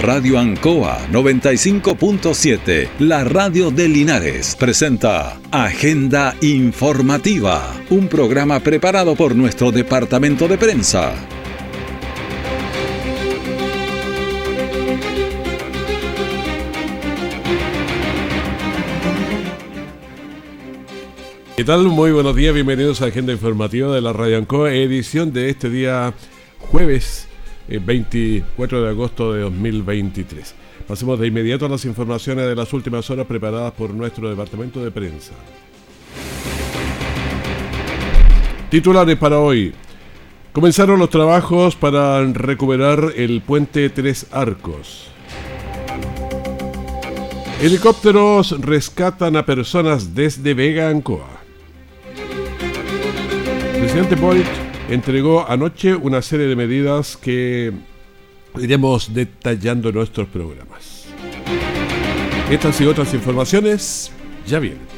Radio Ancoa 95.7, la radio de Linares, presenta Agenda Informativa, un programa preparado por nuestro departamento de prensa. ¿Qué tal? Muy buenos días, bienvenidos a Agenda Informativa de la Radio Ancoa, edición de este día jueves 24 eh, de agosto de 2023. Pasemos de inmediato a las informaciones de las últimas horas preparadas por nuestro departamento de prensa. Titulares para hoy. Comenzaron los trabajos para recuperar el puente Tres Arcos. Helicópteros rescatan a personas desde Vega Ancoa. Presidente Boric entregó anoche una serie de medidas que iremos detallando en nuestros programas. Estas y otras informaciones ya vienen.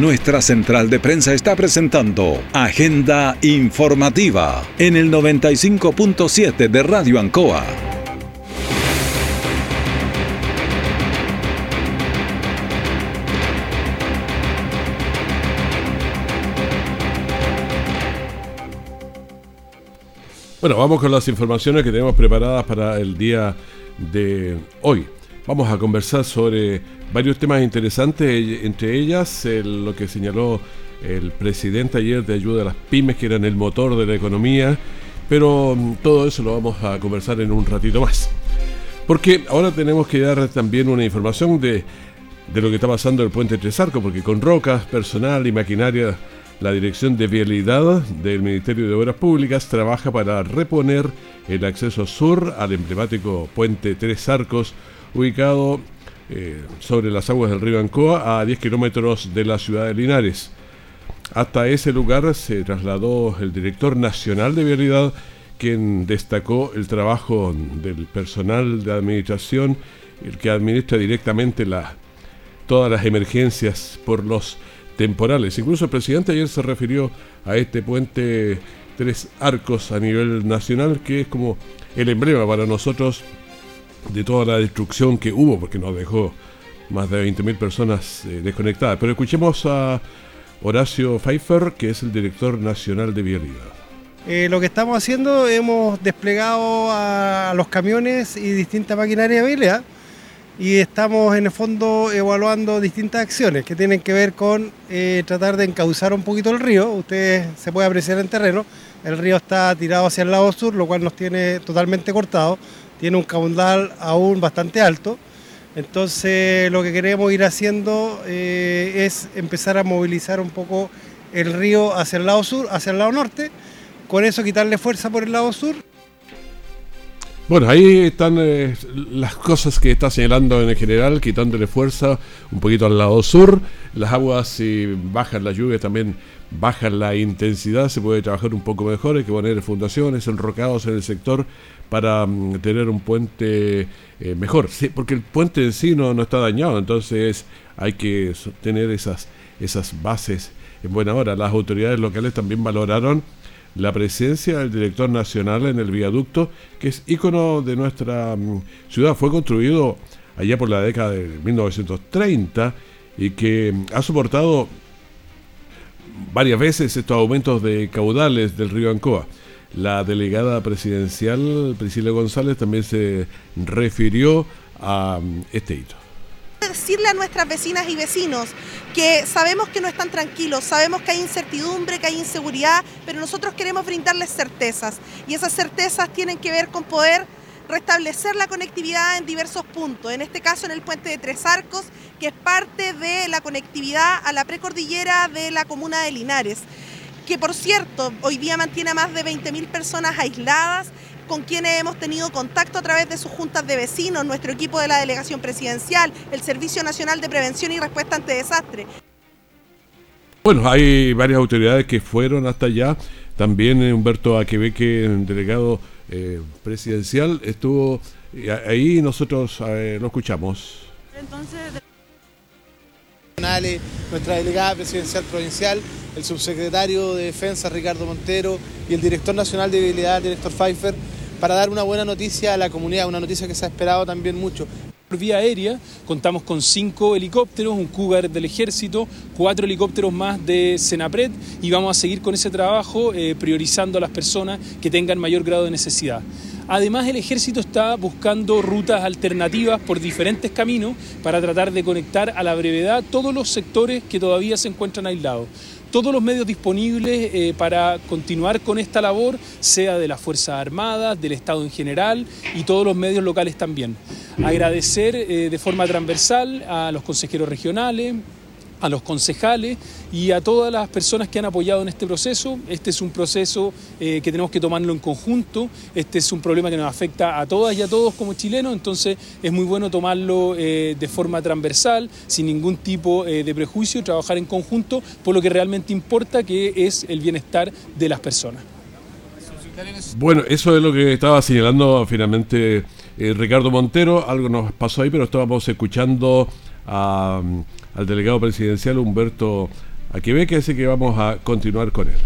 Nuestra central de prensa está presentando Agenda Informativa en el 95.7 de Radio Ancoa. Bueno, vamos con las informaciones que tenemos preparadas para el día de hoy. Vamos a conversar sobre varios temas interesantes, entre ellas lo que señaló el presidente ayer de ayuda a las pymes, que eran el motor de la economía, pero mm, todo eso lo vamos a conversar en un ratito más. Porque ahora tenemos que dar también una información de, de lo que está pasando en el puente Tres Arcos, porque con rocas, personal y maquinaria, la Dirección de Vialidad del Ministerio de Obras Públicas trabaja para reponer el acceso sur al emblemático puente Tres Arcos, ubicado eh, sobre las aguas del río Ancoa, a 10 kilómetros de la ciudad de Linares. Hasta ese lugar se trasladó el director nacional de vialidad, quien destacó el trabajo del personal de administración, el que administra directamente todas las emergencias por los temporales. Incluso el presidente ayer se refirió a este puente Tres Arcos a nivel nacional, que es como el emblema para nosotros de toda la destrucción que hubo, porque nos dejó más de 20.000 personas eh, desconectadas. Pero escuchemos a Horacio Pfeiffer, que es el director nacional de vialidad. Eh, lo que estamos haciendo, hemos desplegado a los camiones y distintas maquinarias de vialidad y estamos en el fondo evaluando distintas acciones que tienen que ver con eh, tratar de encauzar un poquito el río. Ustedes se puede apreciar en terreno, el río está tirado hacia el lado sur, lo cual nos tiene totalmente cortado tiene un caudal aún bastante alto. Entonces lo que queremos ir haciendo eh, es empezar a movilizar un poco el río hacia el lado sur, hacia el lado norte, con eso quitarle fuerza por el lado sur. Bueno, ahí están eh, las cosas que está señalando en el general, quitándole fuerza un poquito al lado sur. Las aguas, si bajan la lluvia, también bajan la intensidad, se puede trabajar un poco mejor, hay que poner fundaciones, enrocados en el sector para mm, tener un puente eh, mejor. Sí, porque el puente en sí no, está dañado, entonces hay que tener esas, esas bases en buena hora. Las autoridades locales también valoraron la presencia del director nacional en el viaducto, que es ícono de nuestra mm, ciudad. Fue construido allá por la década de 1930 y que mm, ha soportado varias veces estos aumentos de caudales del río Ancoa. La delegada presidencial Priscila González también se refirió a mm, este hito decirle a nuestras vecinas y vecinos que sabemos que no están tranquilos, sabemos que hay incertidumbre, que hay inseguridad, pero nosotros queremos brindarles certezas. Y esas certezas tienen que ver con poder restablecer la conectividad en diversos puntos, en este caso en el puente de Tres Arcos, que es parte de la conectividad a la precordillera de la comuna de Linares, que por cierto hoy día mantiene a más de 20.000 personas aisladas con quienes hemos tenido contacto a través de sus juntas de vecinos, nuestro equipo de la delegación presidencial, el Servicio Nacional de Prevención y Respuesta ante Desastres. Bueno, hay varias autoridades que fueron hasta allá. También Humberto Aquebeque, delegado eh, presidencial, estuvo ahí nosotros eh, lo escuchamos. Entonces, nuestra delegada presidencial provincial, el subsecretario de Defensa Ricardo Montero y el director nacional de viabilidad, director Pfeiffer, para dar una buena noticia a la comunidad, una noticia que se ha esperado también mucho. Por vía aérea contamos con cinco helicópteros, un Cougar del ejército, cuatro helicópteros más de Senapred y vamos a seguir con ese trabajo eh, priorizando a las personas que tengan mayor grado de necesidad. Además, el ejército está buscando rutas alternativas por diferentes caminos para tratar de conectar a la brevedad todos los sectores que todavía se encuentran aislados todos los medios disponibles eh, para continuar con esta labor, sea de las Fuerzas Armadas, del Estado en general y todos los medios locales también. Agradecer eh, de forma transversal a los consejeros regionales, a los concejales y a todas las personas que han apoyado en este proceso. Este es un proceso eh, que tenemos que tomarlo en conjunto, este es un problema que nos afecta a todas y a todos como chilenos, entonces es muy bueno tomarlo eh, de forma transversal, sin ningún tipo eh, de prejuicio, trabajar en conjunto por lo que realmente importa, que es el bienestar de las personas. Bueno, eso es lo que estaba señalando finalmente Ricardo Montero, algo nos pasó ahí, pero estábamos escuchando al delegado presidencial Humberto Aquebeque, así que vamos a continuar con él.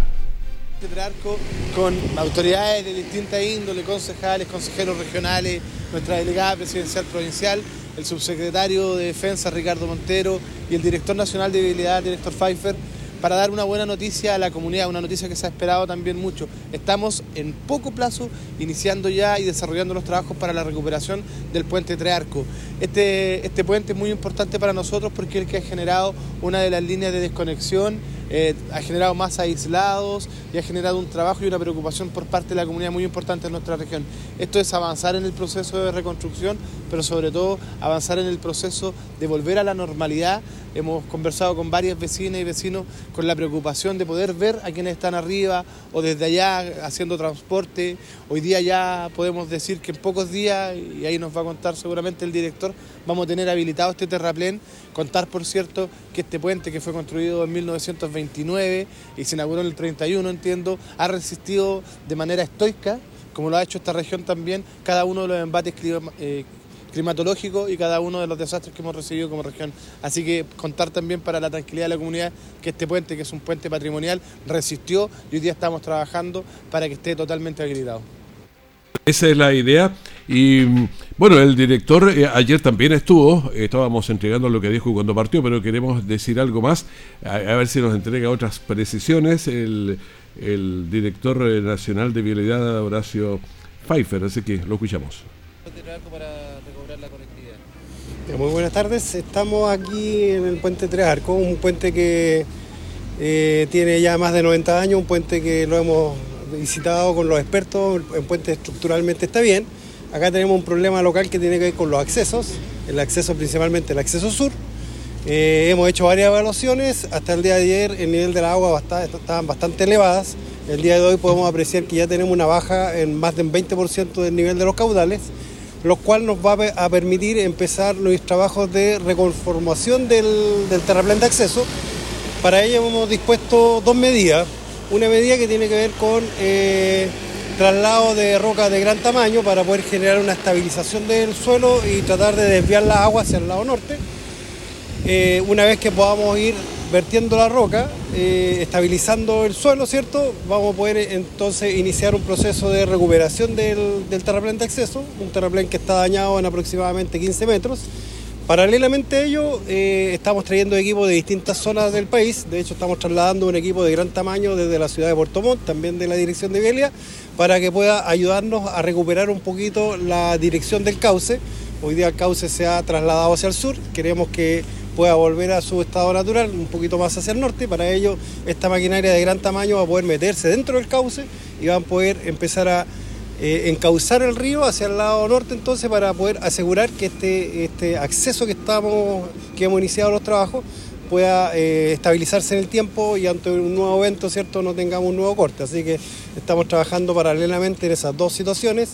Con autoridades de distintas índole, concejales, consejeros regionales, nuestra delegada presidencial provincial, el subsecretario de Defensa Ricardo Montero y el director nacional de viabilidad, director Pfeiffer, para dar una buena noticia a la comunidad, una noticia que se ha esperado también mucho. Estamos en poco plazo iniciando ya y desarrollando los trabajos para la recuperación del puente Trearco. Este, este puente es muy importante para nosotros porque es el que ha generado una de las líneas de desconexión eh, ha generado más aislados y ha generado un trabajo y una preocupación por parte de la comunidad muy importante en nuestra región. Esto es avanzar en el proceso de reconstrucción, pero sobre todo avanzar en el proceso de volver a la normalidad. Hemos conversado con varias vecinas y vecinos con la preocupación de poder ver a quienes están arriba o desde allá haciendo transporte. Hoy día ya podemos decir que en pocos días, y ahí nos va a contar seguramente el director, vamos a tener habilitado este terraplén. Contar, por cierto, que este puente que fue construido en 1929 y se inauguró en el 31, entiendo, ha resistido de manera estoica, como lo ha hecho esta región también, cada uno de los embates eh, climatológicos y cada uno de los desastres que hemos recibido como región. Así que contar también para la tranquilidad de la comunidad que este puente, que es un puente patrimonial, resistió y hoy día estamos trabajando para que esté totalmente habilitado. Esa es la idea. Y bueno, el director eh, ayer también estuvo, estábamos entregando lo que dijo cuando partió, pero queremos decir algo más, a, ver si nos entrega otras precisiones. El, director eh, nacional de vialidad, Horacio Pfeiffer, así que lo escuchamos. Muy buenas tardes, estamos aquí en el puente Tres Arcos, un puente que eh, tiene ya más de 90 años, un puente que lo hemos visitado con los expertos, el puente estructuralmente está bien. Acá tenemos un problema local que tiene que ver con los accesos, el acceso principalmente el acceso sur. Eh, hemos hecho varias evaluaciones, hasta el día de ayer el nivel del agua estaban bastante elevadas. El día de hoy podemos apreciar que ya tenemos una baja en más del 20% del nivel de los caudales, lo cual nos va a permitir empezar los trabajos de reconformación del, terraplén de acceso. Para ello hemos dispuesto dos medidas una medida que tiene que ver con eh, traslado de rocas de gran tamaño para poder generar una estabilización del suelo y tratar de desviar las aguas hacia el lado norte. Eh, una vez que podamos ir vertiendo la roca, eh, estabilizando el suelo, ¿cierto? Vamos a poder entonces iniciar un proceso de recuperación del, terraplén de acceso, un terraplén que está dañado en aproximadamente 15 metros Paralelamente a ello, eh, estamos trayendo equipos de distintas zonas del país. De hecho, estamos trasladando un equipo de gran tamaño desde la ciudad de Puerto Montt, también de la dirección de Velia, para que pueda ayudarnos a recuperar un poquito la dirección del cauce. Hoy día el cauce se ha trasladado hacia el sur. Queremos que pueda volver a su estado natural, un poquito más hacia el norte. Para ello, esta maquinaria de gran tamaño va a poder meterse dentro del cauce y van a poder empezar a eh, encauzar el río hacia el lado norte entonces para poder asegurar que este, este acceso que estamos, que hemos iniciado los trabajos pueda eh, estabilizarse en el tiempo y ante un nuevo evento, ¿cierto?, no tengamos un nuevo corte. Así que estamos trabajando paralelamente en esas dos situaciones.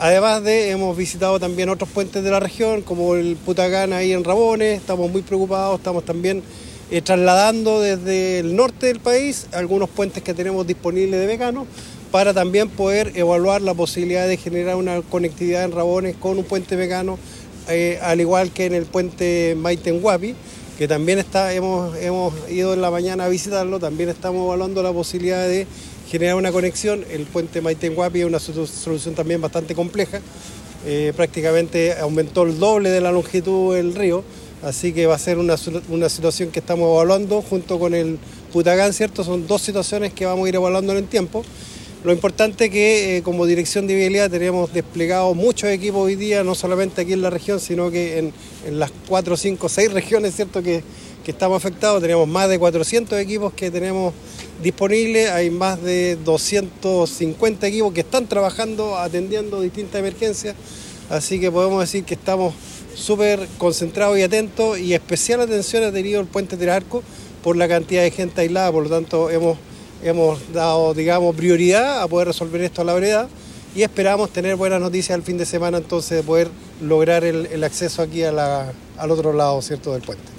Además de, hemos visitado también otros puentes de la región, como el Putacán ahí en Rabones, estamos muy preocupados, estamos también eh, trasladando desde el norte del país algunos puentes que tenemos disponibles de Mecano para también poder evaluar la posibilidad de generar una conectividad en Rabones con un puente Mecano, eh, al igual que en el puente Maitenguapi, que también está, hemos, hemos ido en la mañana a visitarlo, también estamos evaluando la posibilidad de generar una conexión. El puente Maitenguapi es una solución también bastante compleja, eh, prácticamente aumentó el doble de la longitud del río Así que va a ser una, situación que estamos evaluando junto con el Putagán, ¿cierto? Son dos situaciones que vamos a ir evaluando en el tiempo. Lo importante es que eh, como dirección de vialidad tenemos desplegado muchos equipos hoy día, no solamente aquí en la región, sino que en, las cuatro, cinco, seis regiones, ¿cierto? Que, estamos afectados. Tenemos más de 400 equipos que tenemos disponibles, hay más de 250 equipos que están trabajando, atendiendo distintas emergencias. Así que podemos decir que estamos súper concentrado y atento y especial atención ha tenido el puente del arco por la cantidad de gente aislada, por lo tanto hemos, hemos dado digamos prioridad a poder resolver esto a la brevedad y esperamos tener buenas noticias el fin de semana entonces de poder lograr el, acceso aquí a al otro lado cierto del puente.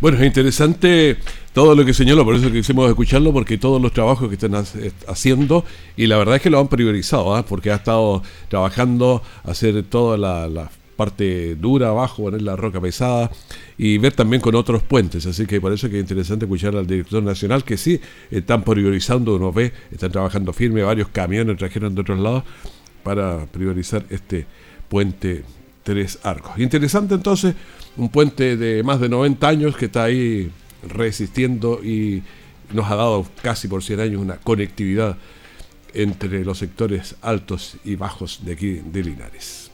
Bueno, es interesante todo lo que señaló, por eso quisimos escucharlo, porque todos los trabajos que están haciendo, y la verdad es que lo han priorizado, ¿ah? porque ha estado trabajando, hacer toda la, la parte dura abajo, poner la roca pesada y ver también con otros puentes. Así que por eso es que es interesante escuchar al director nacional que sí están priorizando, uno ve, están trabajando firme, varios camiones trajeron de otros lados para priorizar este puente Tres Arcos. Interesante entonces, un puente de más de 90 años que está ahí resistiendo y nos ha dado casi por 100 años una conectividad entre los sectores altos y bajos de aquí de Linares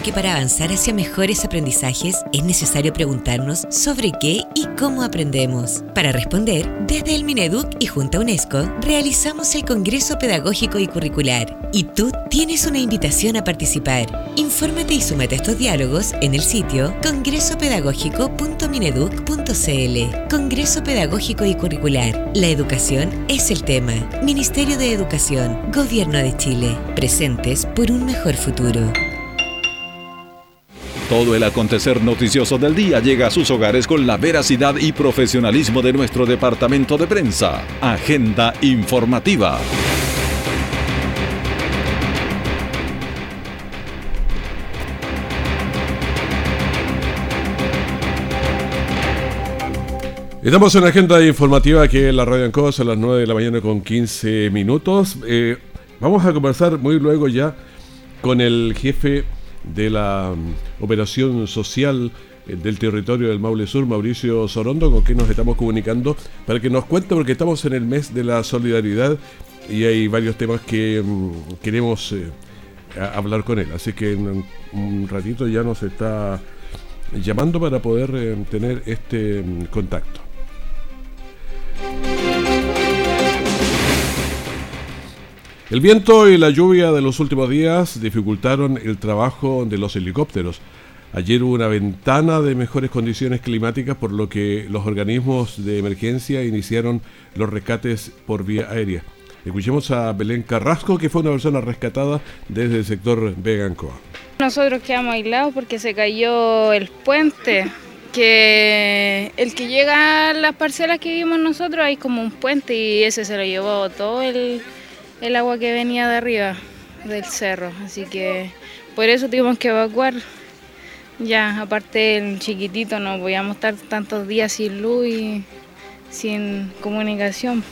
que para avanzar hacia mejores aprendizajes es necesario preguntarnos sobre qué y cómo aprendemos. Para responder, desde el Mineduc y junto a UNESCO, realizamos el Congreso Pedagógico y Curricular. Y tú tienes una invitación a participar. Infórmate y súmate a estos diálogos en el sitio congresopedagógico.mineduc.cl. Congreso Pedagógico y Curricular. La educación es el tema. Ministerio de Educación, Gobierno de Chile. Presentes por un mejor futuro. Todo el acontecer noticioso del día llega a sus hogares con la veracidad y profesionalismo de nuestro departamento de prensa. Agenda informativa. Estamos en agenda informativa que es la Radio Ancos a las 9 de la mañana con 15 minutos. Eh, vamos a conversar muy luego ya con el jefe de la mm, operación social eh, del territorio del Maule Sur, Mauricio Sorondo, con quien nos estamos comunicando, para que nos cuente, porque estamos en el mes de la solidaridad y hay varios temas que mm, queremos eh, hablar con él. Así que en un ratito ya nos está llamando para poder eh, tener este mm, contacto. El viento y la lluvia de los últimos días dificultaron el trabajo de los helicópteros. Ayer hubo una ventana de mejores condiciones climáticas, por lo que los organismos de emergencia iniciaron los rescates por vía aérea. Escuchemos a Belén Carrasco, que fue una persona rescatada desde el sector Vegancoa. Nosotros quedamos aislados porque se cayó el puente, que el que llega a las parcelas que vimos nosotros hay como un puente y ese se lo llevó todo el el agua que venía de arriba del cerro, así que por eso tuvimos que evacuar. Ya, aparte el chiquitito, no podíamos estar tantos días sin luz y sin comunicación.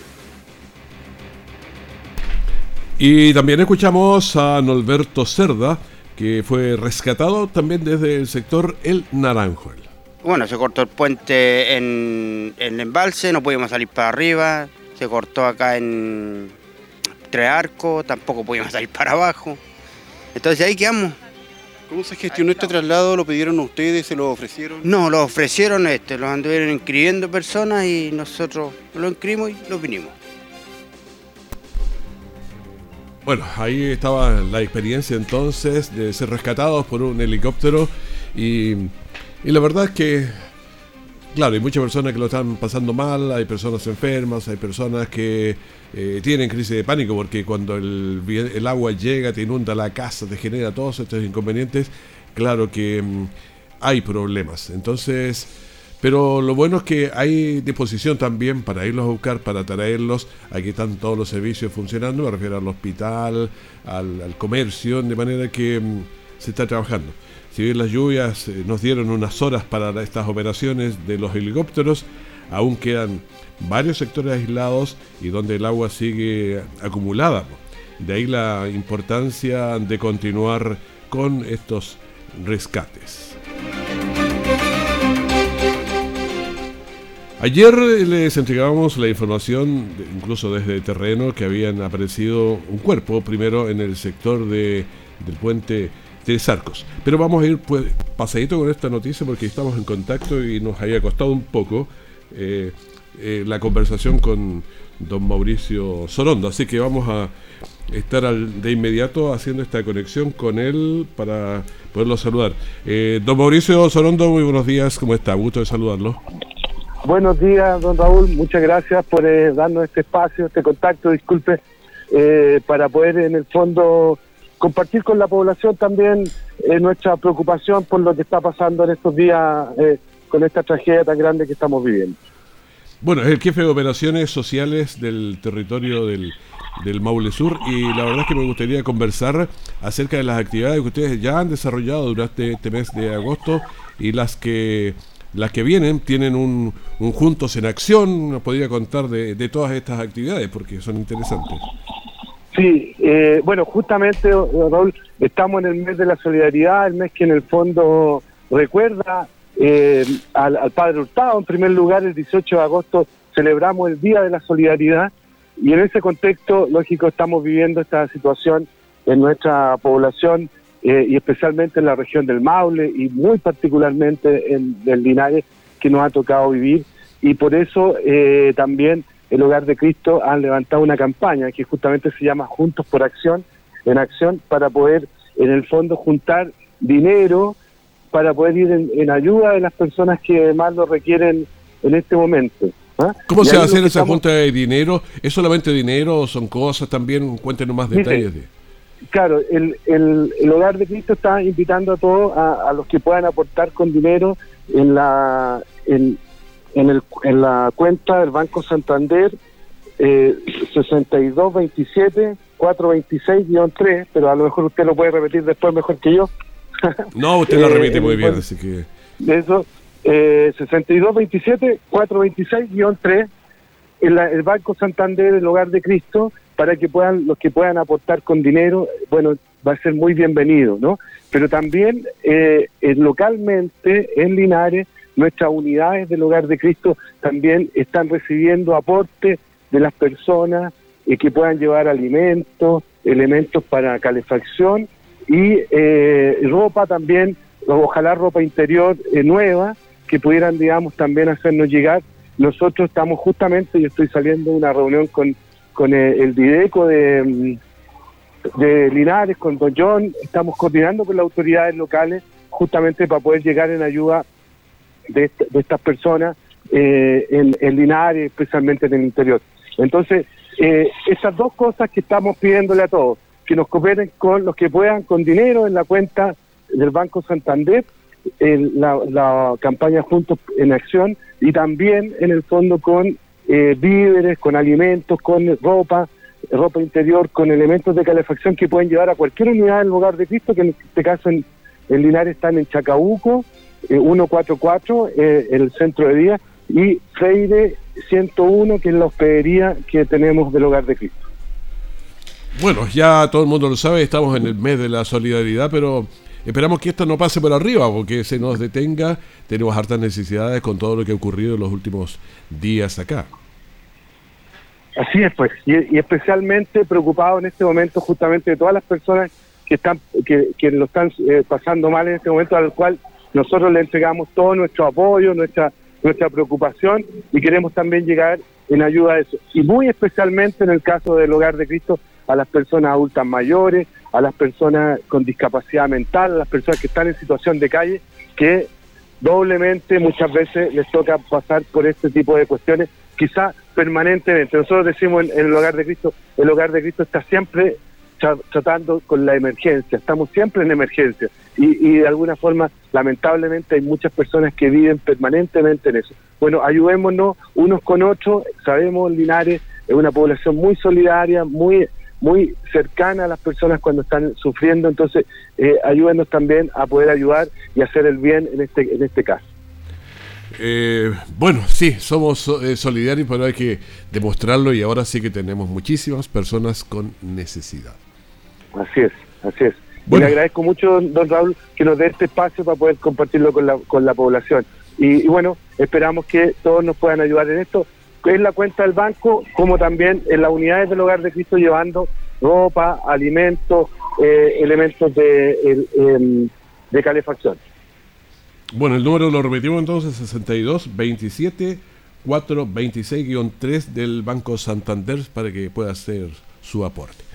Y también escuchamos a Norberto Cerda, que fue rescatado también desde el sector El Naranjo. Bueno, se cortó el puente en, en el embalse, no pudimos salir para arriba, se cortó acá en, tres arcos, tampoco podíamos salir para abajo. Entonces ahí quedamos. ¿Cómo se gestionó este traslado? ¿Lo pidieron ustedes? ¿Se lo ofrecieron? No, lo ofrecieron, este, los anduvieron inscribiendo personas y nosotros lo inscribimos y lo vinimos. Bueno, ahí estaba la experiencia entonces de ser rescatados por un helicóptero y, y la verdad es que Claro, hay muchas personas que lo están pasando mal, hay personas enfermas, hay personas que eh, tienen crisis de pánico porque cuando el, agua llega, te inunda la casa, te genera todos estos inconvenientes, claro que mm, hay problemas. Entonces, pero lo bueno es que hay disposición también para irlos a buscar, para traerlos. Aquí están todos los servicios funcionando, me refiero al hospital, al, comercio, de manera que mm, se está trabajando. Si bien las lluvias eh, nos dieron unas horas para estas operaciones de los helicópteros, aún quedan varios sectores aislados y donde el agua sigue acumulada. De ahí la importancia de continuar con estos rescates. Ayer les entregábamos la información, incluso desde terreno, que habían aparecido un cuerpo, primero en el sector de, del puente Sarcos. Pero vamos a ir pues, pasadito con esta noticia porque estamos en contacto y nos había costado un poco eh, eh, la conversación con don Mauricio Sorondo. Así que vamos a estar de inmediato haciendo esta conexión con él para poderlo saludar. Eh, don Mauricio Sorondo, muy buenos días, ¿cómo está? Gusto de saludarlo. Buenos días, don Raúl, muchas gracias por darnos este espacio, este contacto, disculpe, para poder en el fondo compartir con la población también eh, nuestra preocupación por lo que está pasando en estos días eh, con esta tragedia tan grande que estamos viviendo. Bueno, es el jefe de operaciones sociales del territorio del, del Maule Sur y la verdad es que me gustaría conversar acerca de las actividades que ustedes ya han desarrollado durante este mes de agosto y las que las que vienen tienen un, Juntos en Acción. ¿Nos podría contar de, de todas estas actividades porque son interesantes? Sí, eh, bueno, justamente, Raúl, estamos en el mes de la solidaridad, el mes que en el fondo recuerda eh, al, Padre Hurtado. En primer lugar, el 18 de agosto celebramos el Día de la Solidaridad y en ese contexto, lógico, estamos viviendo esta situación en nuestra población eh, y especialmente en la región del Maule y muy particularmente en el Linares que nos ha tocado vivir y por eso también el Hogar de Cristo han levantado una campaña que justamente se llama Juntos por Acción, en acción para poder en el fondo juntar dinero para poder ir en, ayuda de las personas que más lo requieren en este momento. ¿ah? ¿Cómo se va a hacer esa junta de dinero? ¿Es solamente dinero o son cosas también? Cuéntenos más detalles. De... Claro, el, el, Hogar de Cristo está invitando a todos, a, a los que puedan aportar con dinero en la en, en, el, en la cuenta del Banco Santander eh, 6227 426-3, pero a lo mejor usted lo puede repetir después mejor que yo. no, usted lo repite muy bien, así que... Eso, eh, 6227-426-3, el, el Banco Santander, el Hogar de Cristo, para que puedan, los que puedan aportar con dinero, bueno, va a ser muy bienvenido, ¿no? Pero también eh, localmente en Linares Nuestras unidades del Hogar de Cristo también están recibiendo aportes de las personas eh, que puedan llevar alimentos, elementos para calefacción y eh, ropa también, ojalá ropa interior eh, nueva, que pudieran, digamos, también hacernos llegar. Nosotros estamos justamente, yo estoy saliendo de una reunión con, con el, Dideco de, mm, de Linares, con Don John, estamos coordinando con las autoridades locales justamente para poder llegar en ayuda de, estas personas eh, en, Linares, especialmente en el interior. Entonces, eh, esas dos cosas que estamos pidiéndole a todos, que nos cooperen con los que puedan con dinero en la cuenta del Banco Santander, la, campaña Juntos en Acción y también en el fondo con eh, víveres, con alimentos, con ropa, ropa interior, con elementos de calefacción que pueden llevar a cualquier unidad del hogar de Cristo, que en este caso en, en Linares están en Chacabuco, 144, eh, eh, el centro de día, y Freire 101, que es la hospedería que tenemos del Hogar de Cristo. Bueno, ya todo el mundo lo sabe, estamos en el mes de la solidaridad, pero esperamos que esto no pase por arriba, porque se nos detenga. Tenemos hartas necesidades con todo lo que ha ocurrido en los últimos días acá. Así es, pues, y, especialmente preocupado en este momento justamente de todas las personas que están que, que lo están eh, pasando mal en este momento, al cual nosotros le entregamos todo nuestro apoyo, nuestra, nuestra preocupación y queremos también llegar en ayuda a eso. Y muy especialmente en el caso del Hogar de Cristo, a las personas adultas mayores, a las personas con discapacidad mental, a las personas que están en situación de calle, que doblemente muchas veces les toca pasar por este tipo de cuestiones, quizá permanentemente. Nosotros decimos en, el hogar de Cristo, el hogar de Cristo está siempre tratando con la emergencia, estamos siempre en emergencia y, y, de alguna forma lamentablemente hay muchas personas que viven permanentemente en eso. Bueno, ayudémonos unos con otros, sabemos Linares es una población muy solidaria, muy muy cercana a las personas cuando están sufriendo, entonces eh, ayúdenos también a poder ayudar y hacer el bien en este, en este caso. Eh, bueno, sí, somos eh, solidarios, pero hay que demostrarlo y ahora sí que tenemos muchísimas personas con necesidad. Así es, así es. Le agradezco mucho, don Raúl, que nos dé este espacio para poder compartirlo con la, con la población. y bueno, esperamos que todos nos puedan ayudar en esto es la cuenta del banco, como también en las unidades del hogar de Cristo llevando ropa, alimentos, eh, elementos de, em, de calefacción. Bueno, el número lo repetimos entonces, 62 27 426-3 del Banco Santander para que pueda hacer su aporte.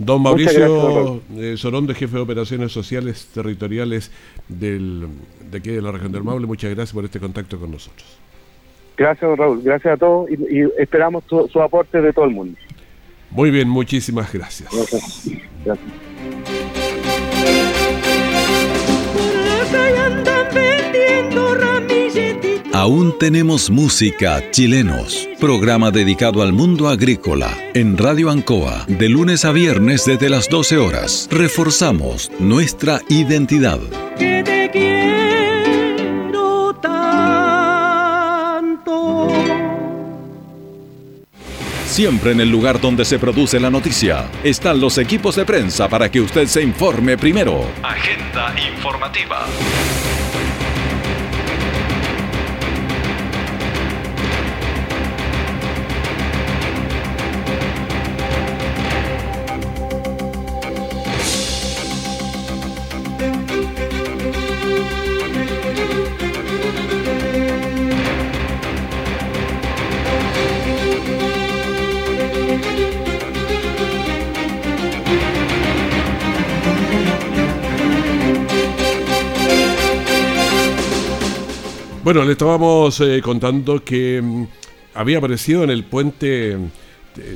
Don Mauricio eh, Sorón, de jefe de operaciones sociales territoriales del, de aquí de la región del Maule, muchas gracias por este contacto con nosotros. Gracias, Raúl. Gracias a todos y, esperamos su, aporte de todo el mundo. Muy bien, muchísimas gracias. Aún tenemos música chilenos, programa dedicado al mundo agrícola en Radio Ancoa, de lunes a viernes desde las 12 horas. Reforzamos nuestra identidad. Siempre en el lugar donde se produce la noticia están los equipos de prensa para que usted se informe primero. Agenda informativa. Bueno, le estábamos eh, contando que mm, había aparecido en el puente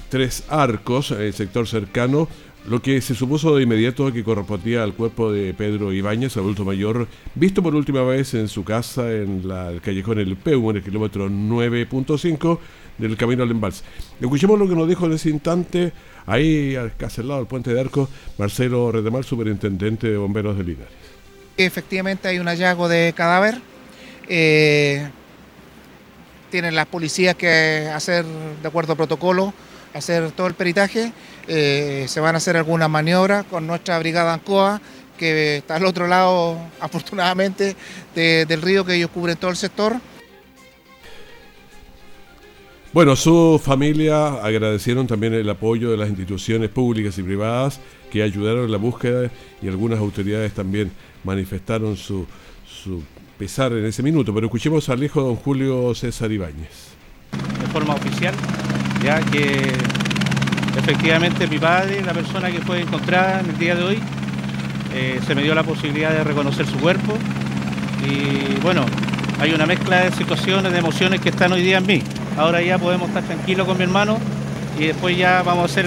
Tres Arcos, en el sector cercano, lo que se supuso de inmediato que correspondía al cuerpo de Pedro Ibáñez, adulto mayor, visto por última vez en su casa en la, el callejón El Peu, en el kilómetro 9.5 del camino al embalse. Escuchemos lo que nos dijo en ese instante, ahí casi al lado del puente de Arcos, Marcelo Redemar, superintendente de bomberos de Linares. Efectivamente hay un hallazgo de cadáver eh, tienen las policías que hacer, de acuerdo al protocolo, hacer todo el peritaje. Eh, se van a hacer algunas maniobras con nuestra brigada ANCOA, que está al otro lado, afortunadamente, del río que ellos cubren todo el sector. Bueno, su familia agradecieron también el apoyo de las instituciones públicas y privadas que ayudaron en la búsqueda y algunas autoridades también manifestaron su, su pesar en ese minuto, pero escuchemos al hijo don Julio César Ibáñez. De forma oficial, ya que efectivamente mi padre, la persona que fue encontrada en el día de hoy, eh, se me dio la posibilidad de reconocer su cuerpo y bueno, hay una mezcla de situaciones, de emociones que están hoy día en mí. Ahora ya podemos estar tranquilos con mi hermano y después ya vamos a hacer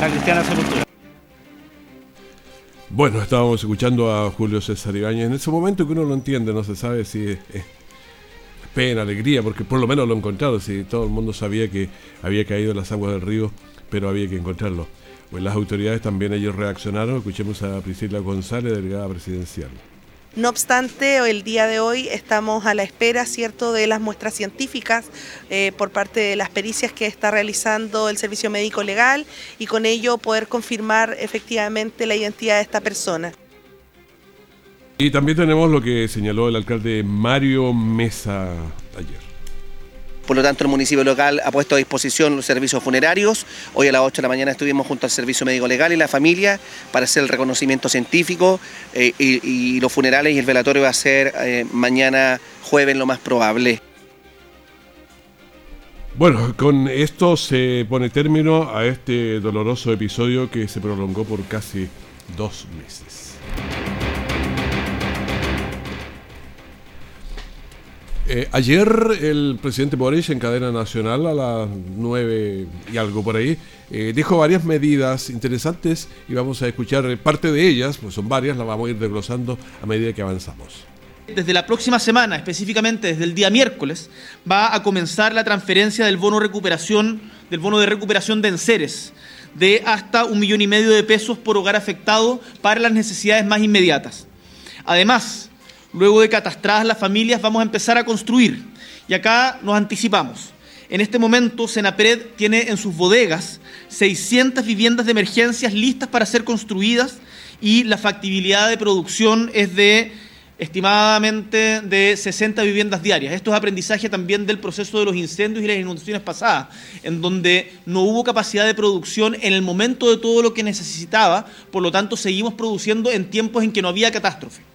la cristiana sepultura. Bueno, estábamos escuchando a Julio César Ibáñez en ese momento que uno lo entiende, no se sabe si es, pena, alegría, porque por lo menos lo encontraron, si todo el mundo sabía que había caído en las aguas del río, pero había que encontrarlo. Pues las autoridades también ellos reaccionaron, escuchemos a Priscila González, delegada presidencial. No obstante, el día de hoy estamos a la espera, ¿cierto?, de las muestras científicas eh, por parte de las pericias que está realizando el Servicio Médico Legal y con ello poder confirmar efectivamente la identidad de esta persona. Y también tenemos lo que señaló el alcalde Mario Mesa ayer. Por lo tanto, el municipio local ha puesto a disposición los servicios funerarios. Hoy a las 8 de la mañana estuvimos junto al Servicio Médico Legal y la familia para hacer el reconocimiento científico eh, y, los funerales y el velatorio va a ser eh, mañana jueves lo más probable. Bueno, con esto se pone término a este doloroso episodio que se prolongó por casi dos meses. Eh, ayer el presidente Boric en cadena nacional a las 9 y algo por ahí eh, dijo varias medidas interesantes y vamos a escuchar parte de ellas, pues son varias, las vamos a ir desglosando a medida que avanzamos. Desde la próxima semana, específicamente desde el día miércoles, va a comenzar la transferencia del bono recuperación, del bono de recuperación de enseres, de hasta un millón y medio de pesos por hogar afectado para las necesidades más inmediatas. Además, luego de catastradas las familias, vamos a empezar a construir. Y acá nos anticipamos. En este momento, Senapred tiene en sus bodegas 600 viviendas de emergencias listas para ser construidas y la factibilidad de producción es de estimadamente de 60 viviendas diarias. Esto es aprendizaje también del proceso de los incendios y las inundaciones pasadas, en donde no hubo capacidad de producción en el momento de todo lo que necesitaba, por lo tanto seguimos produciendo en tiempos en que no había catástrofe.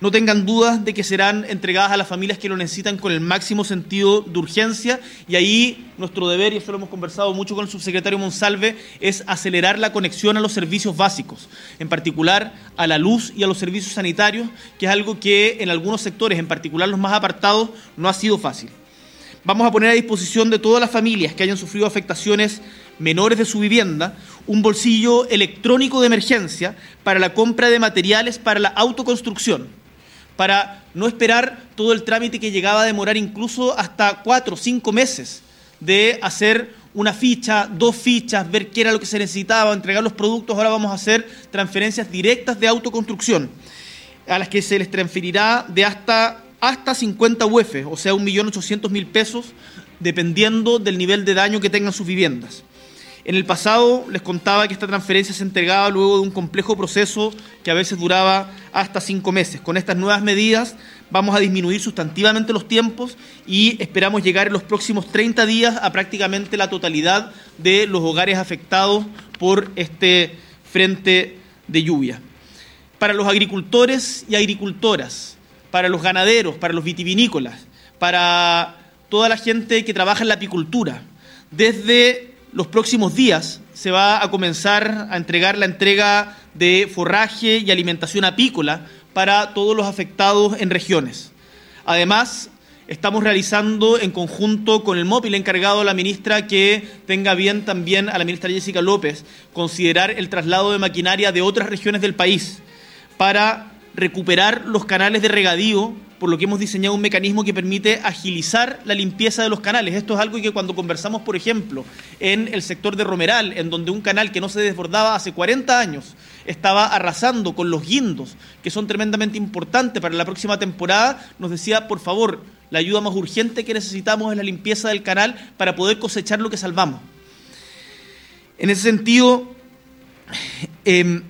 No tengan dudas de que serán entregadas a las familias que lo necesitan con el máximo sentido de urgencia y ahí nuestro deber, y eso lo hemos conversado mucho con el subsecretario Monsalve, es acelerar la conexión a los servicios básicos, en particular a la luz y a los servicios sanitarios, que es algo que en algunos sectores, en particular los más apartados, no ha sido fácil. Vamos a poner a disposición de todas las familias que hayan sufrido afectaciones menores de su vivienda un bolsillo electrónico de emergencia para la compra de materiales para la autoconstrucción para no esperar todo el trámite que llegaba a demorar incluso hasta cuatro o cinco meses de hacer una ficha, dos fichas, ver qué era lo que se necesitaba, entregar los productos. Ahora vamos a hacer transferencias directas de autoconstrucción, a las que se les transferirá de hasta, hasta 50 UF, o sea, 1.800.000 pesos, dependiendo del nivel de daño que tengan sus viviendas. En el pasado les contaba que esta transferencia se entregaba luego de un complejo proceso que a veces duraba hasta cinco meses. Con estas nuevas medidas vamos a disminuir sustantivamente los tiempos y esperamos llegar en los próximos 30 días a prácticamente la totalidad de los hogares afectados por este frente de lluvia. Para los agricultores y agricultoras, para los ganaderos, para los vitivinícolas, para toda la gente que trabaja en la apicultura, desde los próximos días se va a comenzar a entregar la entrega de forraje y alimentación apícola para todos los afectados en regiones. Además, estamos realizando en conjunto con el móvil encargado a la ministra que tenga bien también a la ministra Jessica López considerar el traslado de maquinaria de otras regiones del país para recuperar los canales de regadío por lo que hemos diseñado un mecanismo que permite agilizar la limpieza de los canales. Esto es algo que cuando conversamos, por ejemplo, en el sector de Romeral, en donde un canal que no se desbordaba hace 40 años estaba arrasando con los guindos, que son tremendamente importantes para la próxima temporada, nos decía, por favor, la ayuda más urgente que necesitamos es la limpieza del canal para poder cosechar lo que salvamos. En ese sentido, eh,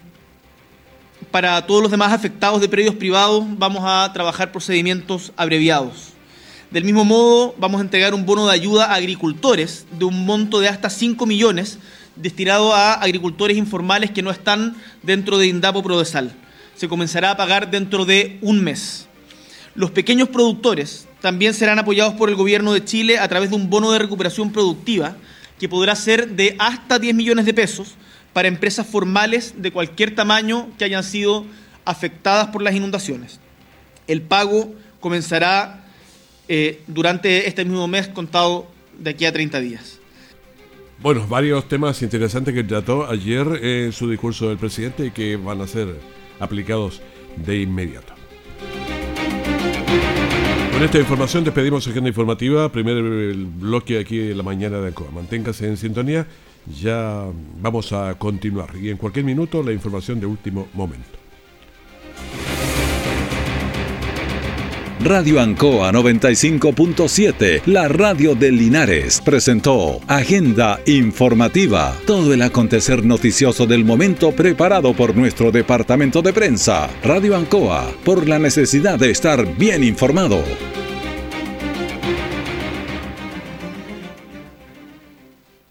para todos los demás afectados de predios privados vamos a trabajar procedimientos abreviados. Del mismo modo, vamos a entregar un bono de ayuda a agricultores de un monto de hasta 5 millones destinado a agricultores informales que no están dentro de Indapo Prodesal. Se comenzará a pagar dentro de un mes. Los pequeños productores también serán apoyados por el Gobierno de Chile a través de un bono de recuperación productiva que podrá ser de hasta 10 millones de pesos para empresas formales de cualquier tamaño que hayan sido afectadas por las inundaciones. El pago comenzará eh, durante este mismo mes contado de aquí a 30 días. Bueno, varios temas interesantes que trató ayer en su discurso del presidente y que van a ser aplicados de inmediato. Con esta información despedimos agenda informativa, primer bloque aquí de la mañana de Alcoa. Manténgase en sintonía ya vamos a continuar y en cualquier minuto la información de último momento. Radio Ancoa 95.7, la radio de Linares, presentó Agenda Informativa, todo el acontecer noticioso del momento preparado por nuestro departamento de prensa. Radio Ancoa, por la necesidad de estar bien informado.